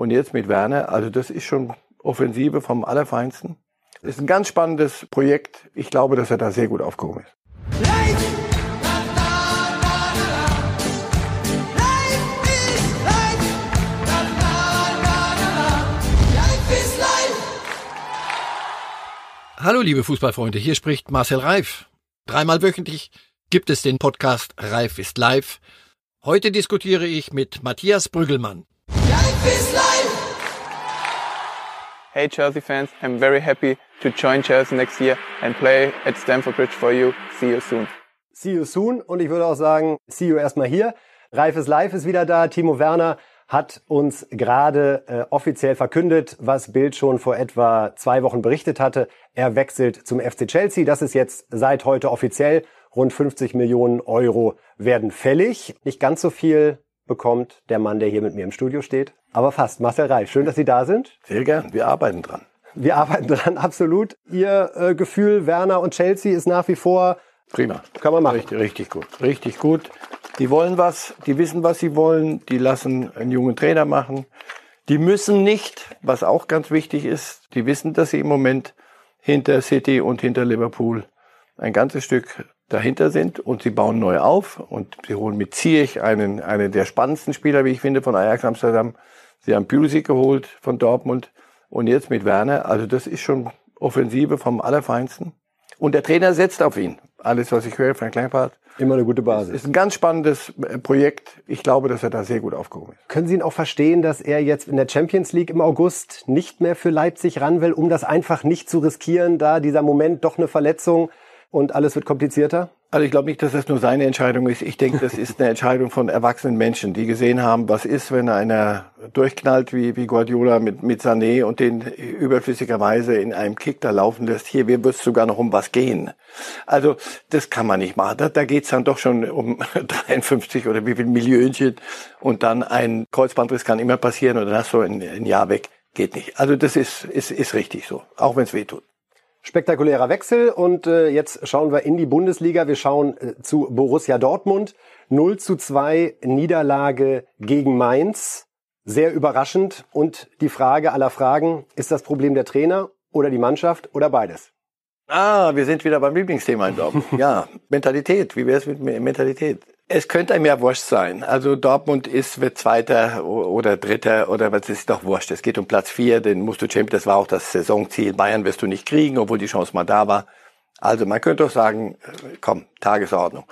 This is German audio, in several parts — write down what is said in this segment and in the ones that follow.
Und jetzt mit Werner, also das ist schon Offensive vom Allerfeinsten. Das ist ein ganz spannendes Projekt. Ich glaube, dass er da sehr gut aufgehoben ist. Hallo liebe Fußballfreunde, hier spricht Marcel Reif. Dreimal wöchentlich gibt es den Podcast Reif ist live. Heute diskutiere ich mit Matthias Brüggelmann. Ist live! Hey Chelsea fans, I'm very happy to join Chelsea next year and play at Stamford Bridge for you. See you soon. See you soon und ich würde auch sagen, see you erstmal hier. Reif ist live ist wieder da. Timo Werner hat uns gerade äh, offiziell verkündet, was Bild schon vor etwa zwei Wochen berichtet hatte. Er wechselt zum FC Chelsea. Das ist jetzt seit heute offiziell. Rund 50 Millionen Euro werden fällig. Nicht ganz so viel bekommt der Mann, der hier mit mir im Studio steht, aber fast. Marcel Reif, schön, dass Sie da sind. Sehr gern. Wir arbeiten dran. Wir arbeiten dran, absolut. Ihr äh, Gefühl, Werner und Chelsea, ist nach wie vor Prima. Kann man machen. Richtig, richtig gut. Richtig gut. Die wollen was, die wissen, was sie wollen, die lassen einen jungen Trainer machen. Die müssen nicht, was auch ganz wichtig ist, die wissen, dass sie im Moment hinter City und hinter Liverpool ein ganzes Stück dahinter sind und sie bauen neu auf und sie holen mit Ziyech einen, einen der spannendsten Spieler, wie ich finde, von Ajax Amsterdam. Sie haben Pulisic geholt von Dortmund und jetzt mit Werner. Also das ist schon Offensive vom Allerfeinsten. Und der Trainer setzt auf ihn. Alles, was ich höre, Frank Lampard, Immer eine gute Basis. Ist ein ganz spannendes äh, Projekt. Ich glaube, dass er da sehr gut aufgehoben ist. Können Sie ihn auch verstehen, dass er jetzt in der Champions League im August nicht mehr für Leipzig ran will, um das einfach nicht zu riskieren, da dieser Moment doch eine Verletzung und alles wird komplizierter? Also ich glaube nicht, dass das nur seine Entscheidung ist. Ich denke, das ist eine Entscheidung von erwachsenen Menschen, die gesehen haben, was ist, wenn einer durchknallt wie, wie Guardiola mit, mit Sané und den überflüssigerweise in einem Kick da laufen lässt. Hier wird es sogar noch um was gehen. Also das kann man nicht machen. Da, da geht es dann doch schon um 53 oder wie viel Millionchen und dann ein Kreuzbandriss kann immer passieren und dann hast du ein, ein Jahr weg. Geht nicht. Also das ist, ist, ist richtig so, auch wenn es weh tut. Spektakulärer Wechsel und äh, jetzt schauen wir in die Bundesliga. Wir schauen äh, zu Borussia Dortmund. 0 zu 2 Niederlage gegen Mainz. Sehr überraschend. Und die Frage aller Fragen, ist das Problem der Trainer oder die Mannschaft oder beides? Ah, wir sind wieder beim Lieblingsthema in Dortmund. ja, Mentalität. Wie wäre es mit Mentalität? Es könnte einem ja wurscht sein. Also Dortmund ist, wird Zweiter oder Dritter oder was ist doch wurscht. Es geht um Platz vier, den musst du Champion, das war auch das Saisonziel. Bayern wirst du nicht kriegen, obwohl die Chance mal da war. Also man könnte doch sagen, komm, Tagesordnung.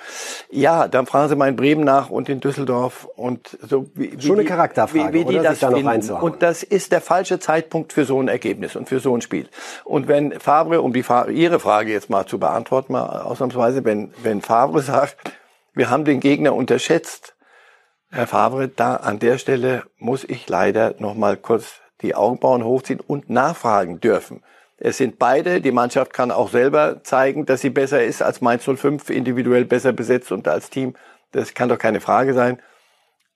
Ja, dann fragen Sie mal in Bremen nach und in Düsseldorf und so wie, wie Schon eine Charakterfrage, wie, wie die das da finden. Und das ist der falsche Zeitpunkt für so ein Ergebnis und für so ein Spiel. Und wenn Favre, um die Ihre Frage jetzt mal zu beantworten, mal ausnahmsweise, wenn wenn Favre sagt, wir haben den Gegner unterschätzt. Herr Favre, da an der Stelle muss ich leider noch mal kurz die Augenbrauen hochziehen und nachfragen dürfen. Es sind beide, die Mannschaft kann auch selber zeigen, dass sie besser ist als Mainz 05, individuell besser besetzt und als Team. Das kann doch keine Frage sein.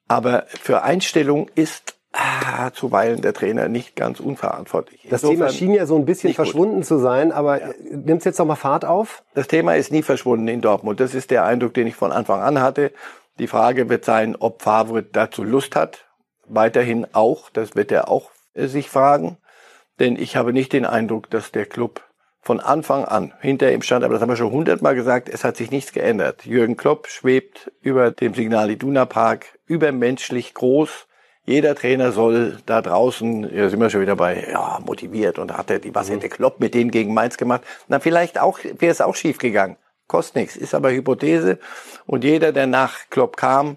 Aber für Einstellung ist ah, zuweilen der Trainer nicht ganz unverantwortlich. Das Insofern Thema schien ja so ein bisschen verschwunden gut. zu sein, aber ja. nimmt es jetzt noch mal Fahrt auf? Das Thema ist nie verschwunden in Dortmund. Das ist der Eindruck, den ich von Anfang an hatte. Die Frage wird sein, ob Favre dazu Lust hat. Weiterhin auch, das wird er auch äh, sich fragen. Denn ich habe nicht den Eindruck, dass der Club von Anfang an hinter ihm stand, aber das haben wir schon hundertmal gesagt, es hat sich nichts geändert. Jürgen Klopp schwebt über dem Signal Iduna Park übermenschlich groß, jeder Trainer soll da draußen, ja, sind wir schon wieder bei, ja, motiviert und hat er die, was hätte Klopp mit denen gegen Mainz gemacht? Na, vielleicht auch, wäre es auch schief gegangen. Kostet nichts, ist aber Hypothese. Und jeder, der nach Klopp kam,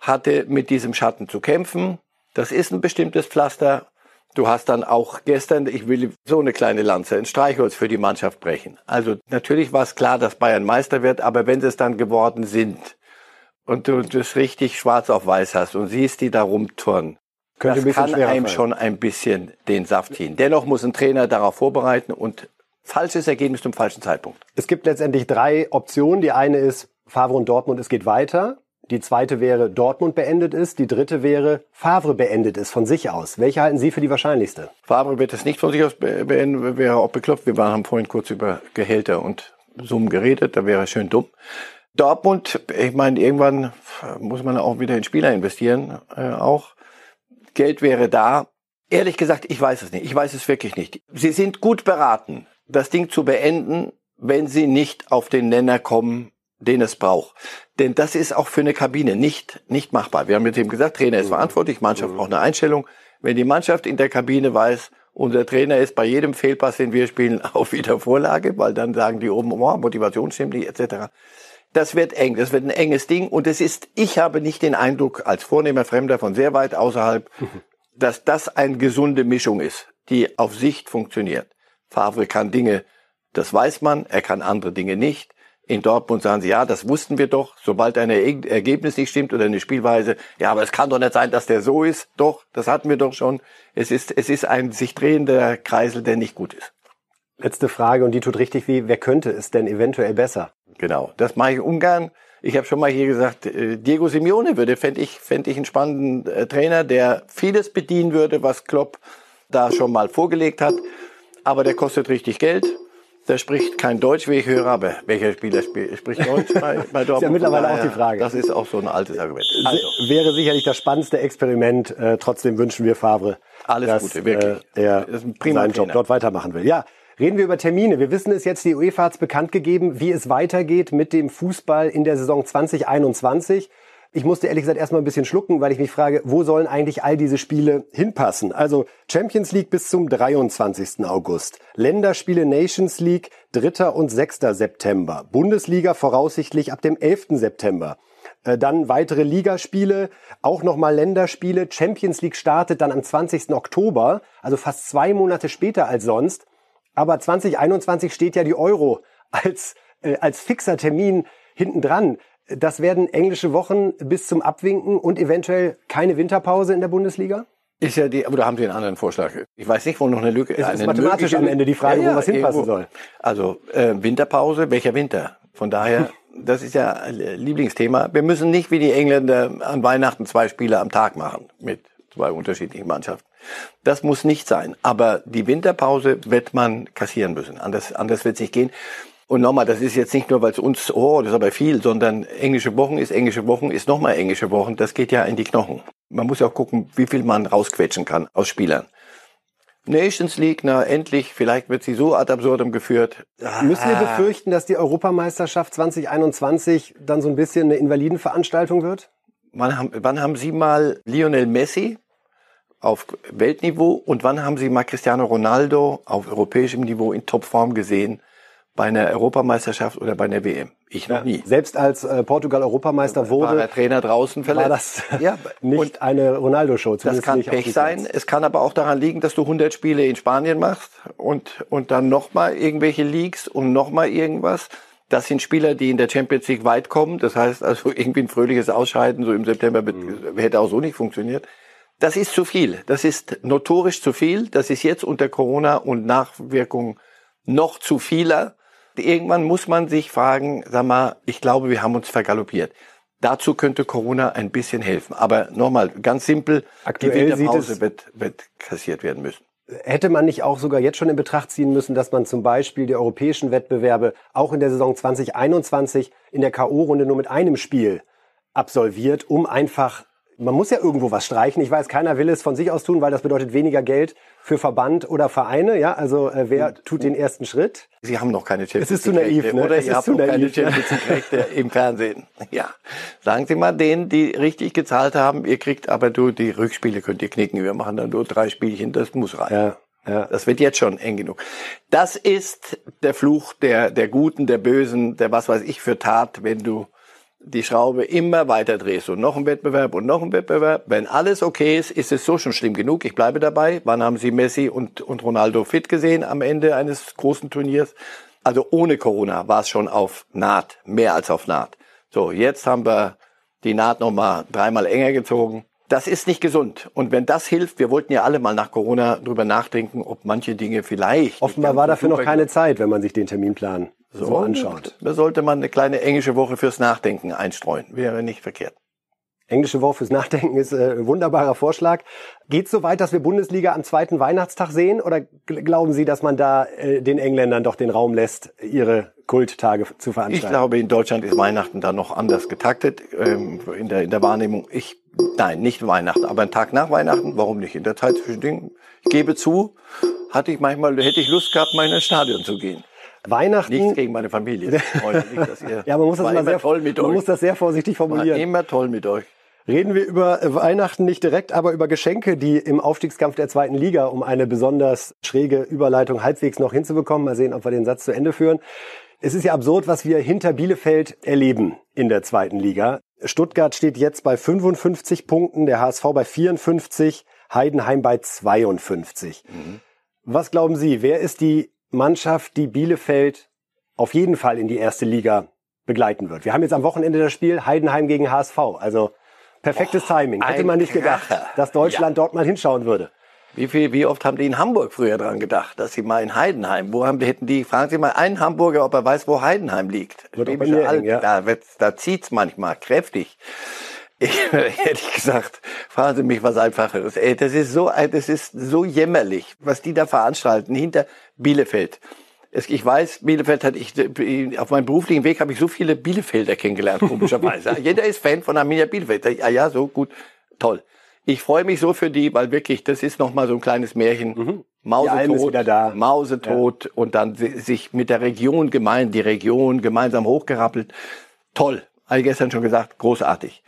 hatte mit diesem Schatten zu kämpfen. Das ist ein bestimmtes Pflaster. Du hast dann auch gestern, ich will so eine kleine Lanze, ein Streichholz für die Mannschaft brechen. Also natürlich war es klar, dass Bayern Meister wird, aber wenn sie es dann geworden sind, und du das richtig schwarz auf weiß hast und siehst die da rumturnen, Könnte das kann einem fallen. schon ein bisschen den Saft ziehen. Dennoch muss ein Trainer darauf vorbereiten und falsches Ergebnis zum falschen Zeitpunkt. Es gibt letztendlich drei Optionen. Die eine ist Favre und Dortmund, es geht weiter. Die zweite wäre Dortmund beendet ist. Die dritte wäre Favre beendet ist von sich aus. Welche halten Sie für die wahrscheinlichste? Favre wird es nicht von sich aus beenden, wäre auch bekloppt. Wir haben vorhin kurz über Gehälter und Summen geredet, da wäre schön dumm. Dortmund, ich meine, irgendwann muss man auch wieder in Spieler investieren, äh, auch. Geld wäre da. Ehrlich gesagt, ich weiß es nicht. Ich weiß es wirklich nicht. Sie sind gut beraten, das Ding zu beenden, wenn sie nicht auf den Nenner kommen, den es braucht. Denn das ist auch für eine Kabine nicht, nicht machbar. Wir haben mit ihm gesagt, Trainer ist verantwortlich, Mannschaft braucht eine Einstellung. Wenn die Mannschaft in der Kabine weiß, unser Trainer ist bei jedem Fehlpass, den wir spielen, auf wieder Vorlage, weil dann sagen die oben, oh, Motivation stimmt nicht, etc. Das wird eng, das wird ein enges Ding und es ist, ich habe nicht den Eindruck, als vornehmer Fremder von sehr weit außerhalb, dass das eine gesunde Mischung ist, die auf Sicht funktioniert. Favre kann Dinge, das weiß man, er kann andere Dinge nicht. In Dortmund sagen sie, ja, das wussten wir doch. Sobald ein Ergebnis nicht stimmt oder eine Spielweise, ja, aber es kann doch nicht sein, dass der so ist. Doch, das hatten wir doch schon. Es ist, es ist ein sich drehender Kreisel, der nicht gut ist. Letzte Frage und die tut richtig weh. Wer könnte es denn eventuell besser? Genau, das mache ich ungern. Ich habe schon mal hier gesagt, äh, Diego Simeone würde, fände ich, fände ich einen spannenden äh, Trainer, der vieles bedienen würde, was Klopp da schon mal vorgelegt hat. Aber der kostet richtig Geld. Der spricht kein Deutsch, wie ich höre, aber welcher Spieler spricht Deutsch bei, bei Dortmund? ist ja mittlerweile auch die Frage. Das ist auch so ein altes Argument. Also. Wäre sicherlich das spannendste Experiment. Äh, trotzdem wünschen wir Favre, Alles dass Gute, wirklich. Äh, er Das ist ein prima seinen Job Trainer. dort weitermachen will. Ja, reden wir über Termine. Wir wissen es jetzt, die UEFA hat es bekannt gegeben, wie es weitergeht mit dem Fußball in der Saison 2021. Ich musste ehrlich gesagt erstmal ein bisschen schlucken, weil ich mich frage, wo sollen eigentlich all diese Spiele hinpassen? Also Champions League bis zum 23. August, Länderspiele Nations League 3. und 6. September, Bundesliga voraussichtlich ab dem 11. September. Äh, Dann weitere Ligaspiele, auch nochmal Länderspiele. Champions League startet dann am 20. Oktober, also fast zwei Monate später als sonst. Aber 2021 steht ja die Euro als, äh, als fixer Termin hinten dran. Das werden englische Wochen bis zum Abwinken und eventuell keine Winterpause in der Bundesliga? Ist ja die, aber da haben Sie einen anderen Vorschlag. Ich weiß nicht, wo noch eine Lücke Es ist mathematisch am Ende die Frage, wo was hinpassen soll. Also äh, Winterpause, welcher Winter? Von daher, das ist ja äh, Lieblingsthema. Wir müssen nicht wie die Engländer an Weihnachten zwei Spiele am Tag machen mit zwei unterschiedlichen Mannschaften. Das muss nicht sein. Aber die Winterpause wird man kassieren müssen. Anders, anders wird es nicht gehen. Und nochmal, das ist jetzt nicht nur, weil es uns, oh, das ist aber viel, sondern englische Wochen ist englische Wochen, ist nochmal englische Wochen. Das geht ja in die Knochen. Man muss ja auch gucken, wie viel man rausquetschen kann aus Spielern. Nations League, na endlich, vielleicht wird sie so ad absurdum geführt. Müssen wir befürchten, dass die Europameisterschaft 2021 dann so ein bisschen eine Invalidenveranstaltung wird? Wann haben, wann haben Sie mal Lionel Messi auf Weltniveau und wann haben Sie mal Cristiano Ronaldo auf europäischem Niveau in Topform gesehen bei einer Europameisterschaft oder bei einer WM? Ich noch nie. Selbst als äh, Portugal Europameister War wurde, der Trainer draußen verletzt? war das ja, nicht und eine Ronaldo-Show. das kann Pech sein. Es kann aber auch daran liegen, dass du 100 Spiele in Spanien machst und, und dann nochmal irgendwelche Leagues und nochmal irgendwas. Das sind Spieler, die in der Champions League weit kommen. Das heißt also irgendwie ein fröhliches Ausscheiden so im September wird, hätte auch so nicht funktioniert. Das ist zu viel. Das ist notorisch zu viel. Das ist jetzt unter Corona und Nachwirkungen noch zu vieler. Irgendwann muss man sich fragen, sag mal, ich glaube, wir haben uns vergaloppiert. Dazu könnte Corona ein bisschen helfen. Aber nochmal, ganz simpel, Aktuell die Winterpause es- wird, wird kassiert werden müssen. Hätte man nicht auch sogar jetzt schon in Betracht ziehen müssen, dass man zum Beispiel die europäischen Wettbewerbe auch in der Saison 2021 in der K.O.-Runde nur mit einem Spiel absolviert, um einfach, man muss ja irgendwo was streichen. Ich weiß, keiner will es von sich aus tun, weil das bedeutet weniger Geld für Verband oder Vereine. Ja, also äh, wer tut den ersten Schritt? Sie haben noch keine Champions Es ist zu naiv, Rechte, ne? Oder Es ihr ist habt zu noch keine naiv, ja. Champions League im Fernsehen. Ja. Sagen Sie mal denen, die richtig gezahlt haben, ihr kriegt aber du, die Rückspiele könnt ihr knicken. Wir machen dann nur drei Spielchen, das muss reichen. Ja, ja. Das wird jetzt schon eng genug. Das ist der Fluch der, der Guten, der Bösen, der was weiß ich für Tat, wenn du die Schraube immer weiter drehst und noch ein Wettbewerb und noch ein Wettbewerb. Wenn alles okay ist, ist es so schon schlimm genug. Ich bleibe dabei. Wann haben Sie Messi und, und Ronaldo fit gesehen am Ende eines großen Turniers? Also ohne Corona war es schon auf Naht, mehr als auf Naht. So, jetzt haben wir die Naht nochmal dreimal enger gezogen. Das ist nicht gesund. Und wenn das hilft, wir wollten ja alle mal nach Corona drüber nachdenken, ob manche Dinge vielleicht. Offenbar war dafür noch keine Zeit, wenn man sich den Terminplan so, anschaut. Da sollte man eine kleine englische Woche fürs Nachdenken einstreuen. Wäre nicht verkehrt. Englische Woche fürs Nachdenken ist äh, ein wunderbarer Vorschlag. Geht es so weit, dass wir Bundesliga am zweiten Weihnachtstag sehen? Oder gl- glauben Sie, dass man da äh, den Engländern doch den Raum lässt, ihre Kulttage zu Ich veranstalten? glaube, in Deutschland ist Weihnachten da noch anders getaktet ähm, in, der, in der Wahrnehmung. Ich Nein, nicht Weihnachten, aber einen Tag nach Weihnachten, warum nicht? In der Zeit zwischen Dingen, ich gebe zu, hatte ich manchmal, hätte ich Lust gehabt, mal in ein Stadion zu gehen. Weihnachten. Nichts gegen meine Familie. Nicht, ja, man muss das war immer sehr, toll mit man euch. muss das sehr vorsichtig War formulieren. immer toll mit euch. Reden wir über äh, Weihnachten nicht direkt, aber über Geschenke, die im Aufstiegskampf der zweiten Liga, um eine besonders schräge Überleitung halbwegs noch hinzubekommen. Mal sehen, ob wir den Satz zu Ende führen. Es ist ja absurd, was wir hinter Bielefeld erleben in der zweiten Liga. Stuttgart steht jetzt bei 55 Punkten, der HSV bei 54, Heidenheim bei 52. Was glauben Sie, wer ist die Mannschaft, die Bielefeld auf jeden Fall in die erste Liga begleiten wird? Wir haben jetzt am Wochenende das Spiel Heidenheim gegen HSV. Also perfektes Timing. Hätte man nicht gedacht, Kracher. dass Deutschland dort mal hinschauen würde. Wie viel, wie oft haben die in Hamburg früher dran gedacht, dass sie mal in Heidenheim, wo haben, hätten die, fragen Sie mal einen Hamburger, ob er weiß, wo Heidenheim liegt. Wird auch bei mir eng, ja. Da, da zieht's manchmal kräftig. Ich, hätte ich gesagt, fragen Sie mich was Einfacheres. Ey, das ist so, das ist so jämmerlich, was die da veranstalten hinter Bielefeld. Ich weiß, Bielefeld hat ich auf meinem beruflichen Weg habe ich so viele Bielefelder kennengelernt, komischerweise. Jeder ist Fan von Arminia Bielefeld. Ah ja, so gut, toll. Ich freue mich so für die, weil wirklich, das ist noch mal so ein kleines Märchen. Ist Mausetot, da. Mausetot und dann si- sich mit der Region gemein, die Region gemeinsam hochgerappelt. Toll. Habe ich gestern schon gesagt, großartig.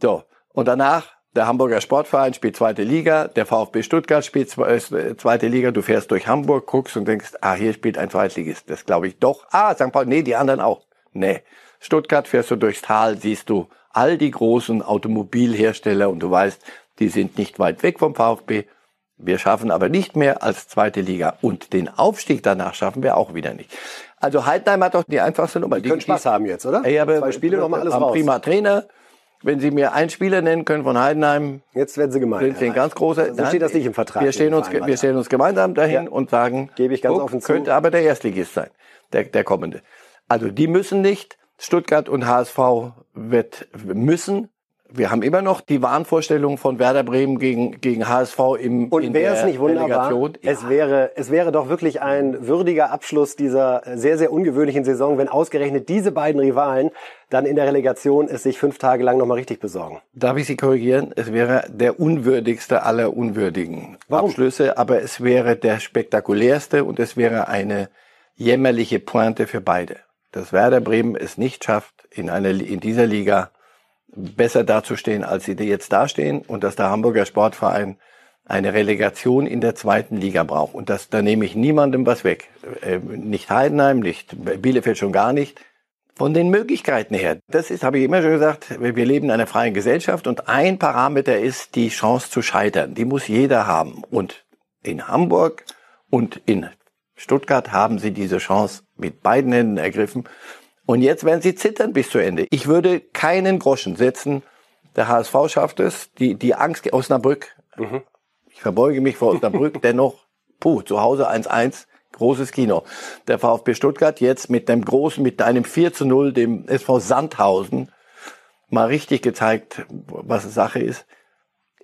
So. Und danach, der Hamburger Sportverein spielt zweite Liga, der VfB Stuttgart spielt äh, zweite Liga, du fährst durch Hamburg, guckst und denkst, ah, hier spielt ein Zweitligist. Das glaube ich doch. Ah, St. Pauli, nee, die anderen auch. Nee. Stuttgart fährst du durchs Tal, siehst du all die großen Automobilhersteller und du weißt, die sind nicht weit weg vom VfB. Wir schaffen aber nicht mehr als zweite Liga. Und den Aufstieg danach schaffen wir auch wieder nicht. Also Heidenheim hat doch die einfachste Nummer. Die können Spaß haben jetzt, oder? Ey, aber Zwei Spiele nochmal alles raus. Prima Trainer. Wenn Sie mir einen Spieler nennen können von Heidenheim, Jetzt werden sie gemein. sind Sie ein ganz großer. So steht das nicht im Vertrag. Wir stehen im uns, wir stehen uns gemeinsam dahin Ja. und sagen, Gebe ich ganz guck, offen zu. könnte aber der Erstligist sein, der, der kommende. Also die müssen nicht. Stuttgart und HSV wird müssen. Wir haben immer noch die Wahnvorstellung von Werder Bremen gegen, gegen HSV im Und in wäre es nicht wunderbar? Relegation. Es wäre, es wäre doch wirklich ein würdiger Abschluss dieser sehr, sehr ungewöhnlichen Saison, wenn ausgerechnet diese beiden Rivalen dann in der Relegation es sich fünf Tage lang nochmal richtig besorgen. Darf ich Sie korrigieren? Es wäre der unwürdigste aller unwürdigen Warum? Abschlüsse, aber es wäre der spektakulärste und es wäre eine jämmerliche Pointe für beide. Dass Werder Bremen es nicht schafft, in, einer, in dieser Liga besser dazustehen, als sie jetzt dastehen und dass der Hamburger Sportverein eine Relegation in der zweiten Liga braucht. Und das, da nehme ich niemandem was weg. Äh, nicht Heidenheim, nicht Bielefeld schon gar nicht. Von den Möglichkeiten her. Das ist, habe ich immer schon gesagt, wir leben in einer freien Gesellschaft und ein Parameter ist die Chance zu scheitern. Die muss jeder haben. Und in Hamburg und in Stuttgart haben sie diese Chance mit beiden Händen ergriffen. Und jetzt werden sie zittern bis zu Ende. Ich würde keinen Groschen setzen. Der HSV schafft es. Die, die Angst, Osnabrück. Ich verbeuge mich vor Osnabrück. Dennoch, puh, zu Hause 1-1. Großes Kino. Der VfB Stuttgart jetzt mit dem großen, mit einem 4 zu 0, dem SV Sandhausen, mal richtig gezeigt, was Sache ist.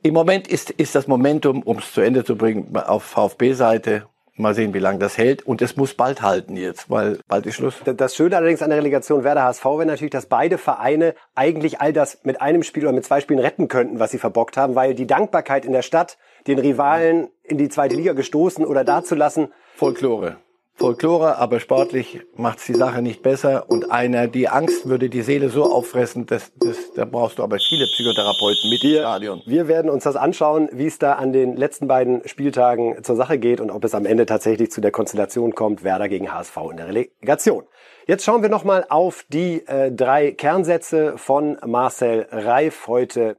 Im Moment ist, ist das Momentum, um es zu Ende zu bringen, auf VfB-Seite. Mal sehen, wie lange das hält. Und es muss bald halten jetzt, weil bald ist Schluss. Das Schöne allerdings an der Relegation Werder HSV wäre natürlich, dass beide Vereine eigentlich all das mit einem Spiel oder mit zwei Spielen retten könnten, was sie verbockt haben, weil die Dankbarkeit in der Stadt, den Rivalen in die zweite Liga gestoßen oder dazulassen, Folklore. Folklore, aber sportlich macht's die Sache nicht besser. Und einer, die Angst würde die Seele so auffressen, das, das, da brauchst du aber viele Psychotherapeuten mit im Stadion. Wir werden uns das anschauen, wie es da an den letzten beiden Spieltagen zur Sache geht und ob es am Ende tatsächlich zu der Konstellation kommt, Werder gegen HSV in der Relegation. Jetzt schauen wir nochmal auf die äh, drei Kernsätze von Marcel Reif heute.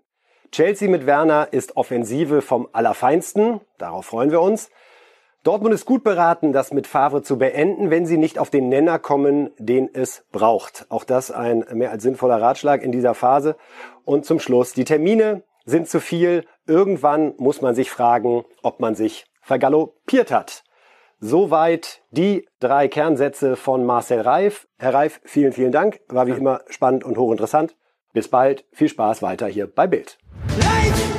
Chelsea mit Werner ist Offensive vom Allerfeinsten. Darauf freuen wir uns. Dortmund ist gut beraten, das mit Favre zu beenden, wenn sie nicht auf den Nenner kommen, den es braucht. Auch das ein mehr als sinnvoller Ratschlag in dieser Phase. Und zum Schluss, die Termine sind zu viel. Irgendwann muss man sich fragen, ob man sich vergaloppiert hat. Soweit die drei Kernsätze von Marcel Reif. Herr Reif, vielen, vielen Dank. War wie immer spannend und hochinteressant. Bis bald. Viel Spaß weiter hier bei Bild. Life